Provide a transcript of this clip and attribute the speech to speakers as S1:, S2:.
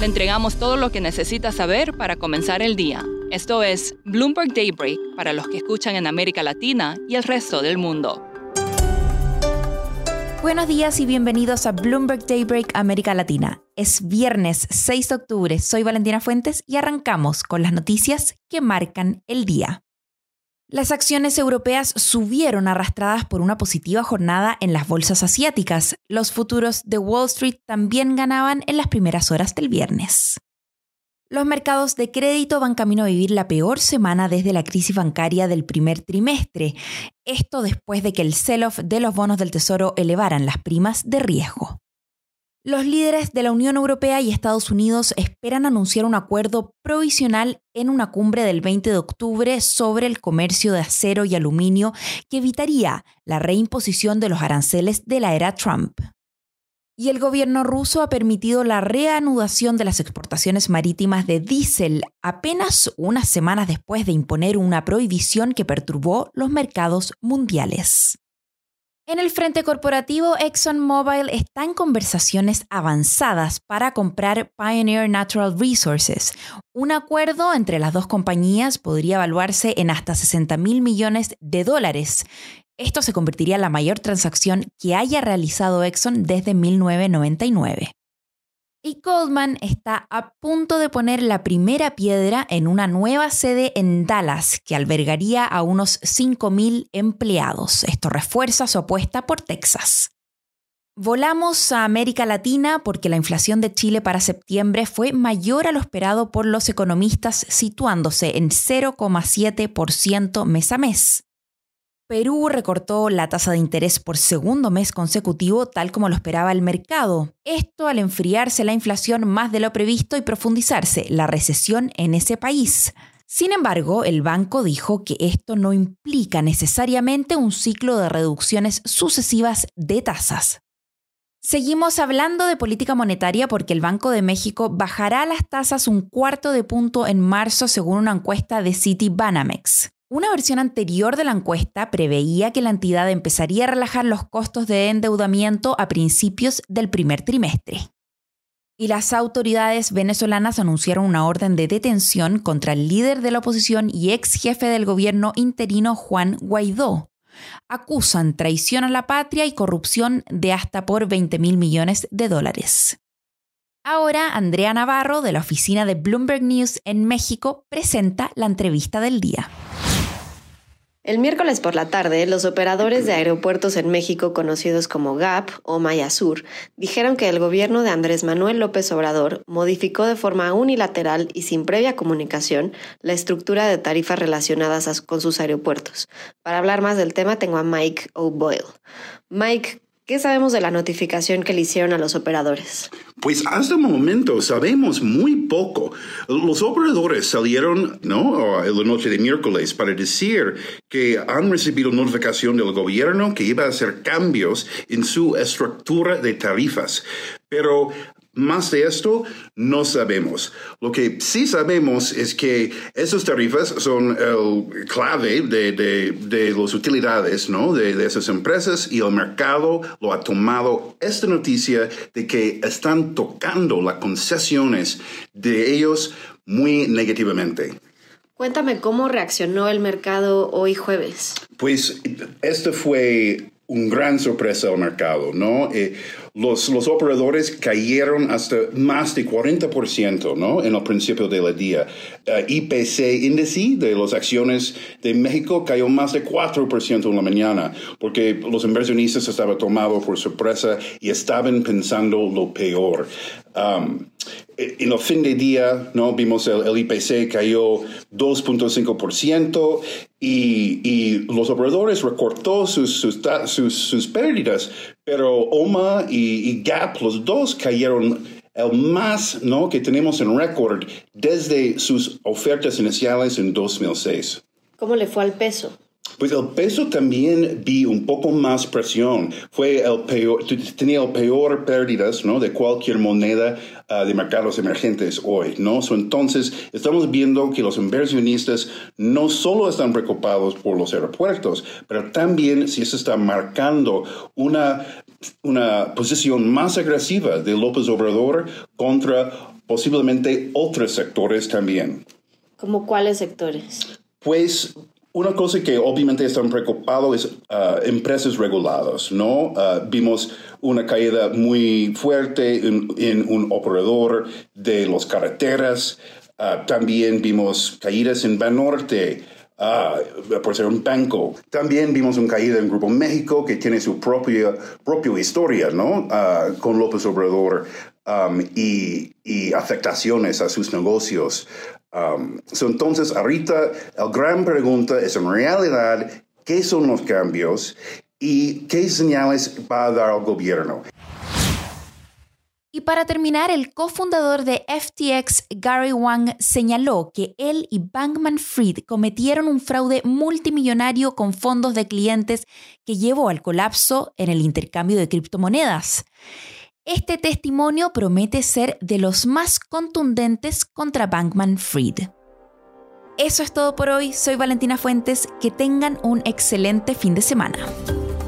S1: Le entregamos todo lo que necesita saber para comenzar el día. Esto es Bloomberg Daybreak para los que escuchan en América Latina y el resto del mundo.
S2: Buenos días y bienvenidos a Bloomberg Daybreak América Latina. Es viernes 6 de octubre, soy Valentina Fuentes y arrancamos con las noticias que marcan el día. Las acciones europeas subieron arrastradas por una positiva jornada en las bolsas asiáticas. Los futuros de Wall Street también ganaban en las primeras horas del viernes. Los mercados de crédito van camino a vivir la peor semana desde la crisis bancaria del primer trimestre. Esto después de que el sell-off de los bonos del Tesoro elevaran las primas de riesgo. Los líderes de la Unión Europea y Estados Unidos esperan anunciar un acuerdo provisional en una cumbre del 20 de octubre sobre el comercio de acero y aluminio que evitaría la reimposición de los aranceles de la era Trump. Y el gobierno ruso ha permitido la reanudación de las exportaciones marítimas de diésel apenas unas semanas después de imponer una prohibición que perturbó los mercados mundiales. En el frente corporativo, ExxonMobil está en conversaciones avanzadas para comprar Pioneer Natural Resources. Un acuerdo entre las dos compañías podría evaluarse en hasta 60 mil millones de dólares. Esto se convertiría en la mayor transacción que haya realizado Exxon desde 1999. Y Goldman está a punto de poner la primera piedra en una nueva sede en Dallas que albergaría a unos 5.000 empleados. Esto refuerza su apuesta por Texas. Volamos a América Latina porque la inflación de Chile para septiembre fue mayor a lo esperado por los economistas, situándose en 0,7% mes a mes. Perú recortó la tasa de interés por segundo mes consecutivo tal como lo esperaba el mercado. Esto al enfriarse la inflación más de lo previsto y profundizarse la recesión en ese país. Sin embargo, el banco dijo que esto no implica necesariamente un ciclo de reducciones sucesivas de tasas. Seguimos hablando de política monetaria porque el Banco de México bajará las tasas un cuarto de punto en marzo según una encuesta de Citibanamex. Una versión anterior de la encuesta preveía que la entidad empezaría a relajar los costos de endeudamiento a principios del primer trimestre. Y las autoridades venezolanas anunciaron una orden de detención contra el líder de la oposición y ex jefe del gobierno interino Juan Guaidó. Acusan traición a la patria y corrupción de hasta por 20 mil millones de dólares. Ahora, Andrea Navarro, de la oficina de Bloomberg News en México, presenta la entrevista del día.
S3: El miércoles por la tarde, los operadores de aeropuertos en México, conocidos como GAP o Mayasur, dijeron que el gobierno de Andrés Manuel López Obrador modificó de forma unilateral y sin previa comunicación la estructura de tarifas relacionadas con sus aeropuertos. Para hablar más del tema tengo a Mike O'Boyle. Mike, ¿Qué sabemos de la notificación que le hicieron a los operadores?
S4: Pues hasta el momento sabemos muy poco. Los operadores salieron ¿no? en la noche de miércoles para decir que han recibido notificación del gobierno que iba a hacer cambios en su estructura de tarifas. Pero más de esto no sabemos. Lo que sí sabemos es que esas tarifas son el clave de, de, las utilidades ¿no? de, de, esas empresas y el mercado lo ha tomado esta noticia de que están tocando las concesiones de ellos muy negativamente.
S3: Cuéntame cómo reaccionó el mercado hoy jueves.
S4: Pues esto fue una gran sorpresa al mercado, ¿no? Eh, los, los, operadores cayeron hasta más de 40%, ¿no? En el principio del día. Uh, IPC índice de las acciones de México cayó más de 4% en la mañana, porque los inversionistas estaban tomados por sorpresa y estaban pensando lo peor. Um, en el fin de día, ¿no? Vimos el, el IPC cayó 2.5% y, los operadores recortó sus, sus, pérdidas, pero OMA y, Gap, los dos cayeron el más ¿no? que tenemos en récord desde sus ofertas iniciales en 2006.
S3: ¿Cómo le fue al peso?
S4: Pues el peso también vi un poco más presión. Fue el peor, tenía el peor pérdidas, ¿no? De cualquier moneda ah, de mercados emergentes hoy, ¿no? entonces, estamos viendo que los inversionistas no solo están preocupados por los aeropuertos, pero también si se está marcando una, una posición más agresiva de López Obrador contra posiblemente otros sectores también.
S3: ¿Como cuáles sectores?
S4: Pues una cosa que obviamente están preocupados es uh, empresas reguladas, ¿no? Uh, vimos una caída muy fuerte en, un operador de las carreteras. Uh, también vimos caídas en Banorte, por ser un banco. También vimos una caída en Grupo México, que tiene su propia, propia historia, ¿no? con López Obrador y afectaciones a sus negocios. Um, entonces, ahorita, la gran pregunta es en realidad, ¿qué son los cambios y qué señales va a dar el gobierno?
S2: Y para terminar, el cofundador de FTX, Gary Wang, señaló que él y Bankman Fried cometieron un fraude multimillonario con fondos de clientes que llevó al colapso en el intercambio de criptomonedas. Este testimonio promete ser de los más contundentes contra Bankman Fried. Eso es todo por hoy. Soy Valentina Fuentes. Que tengan un excelente fin de semana.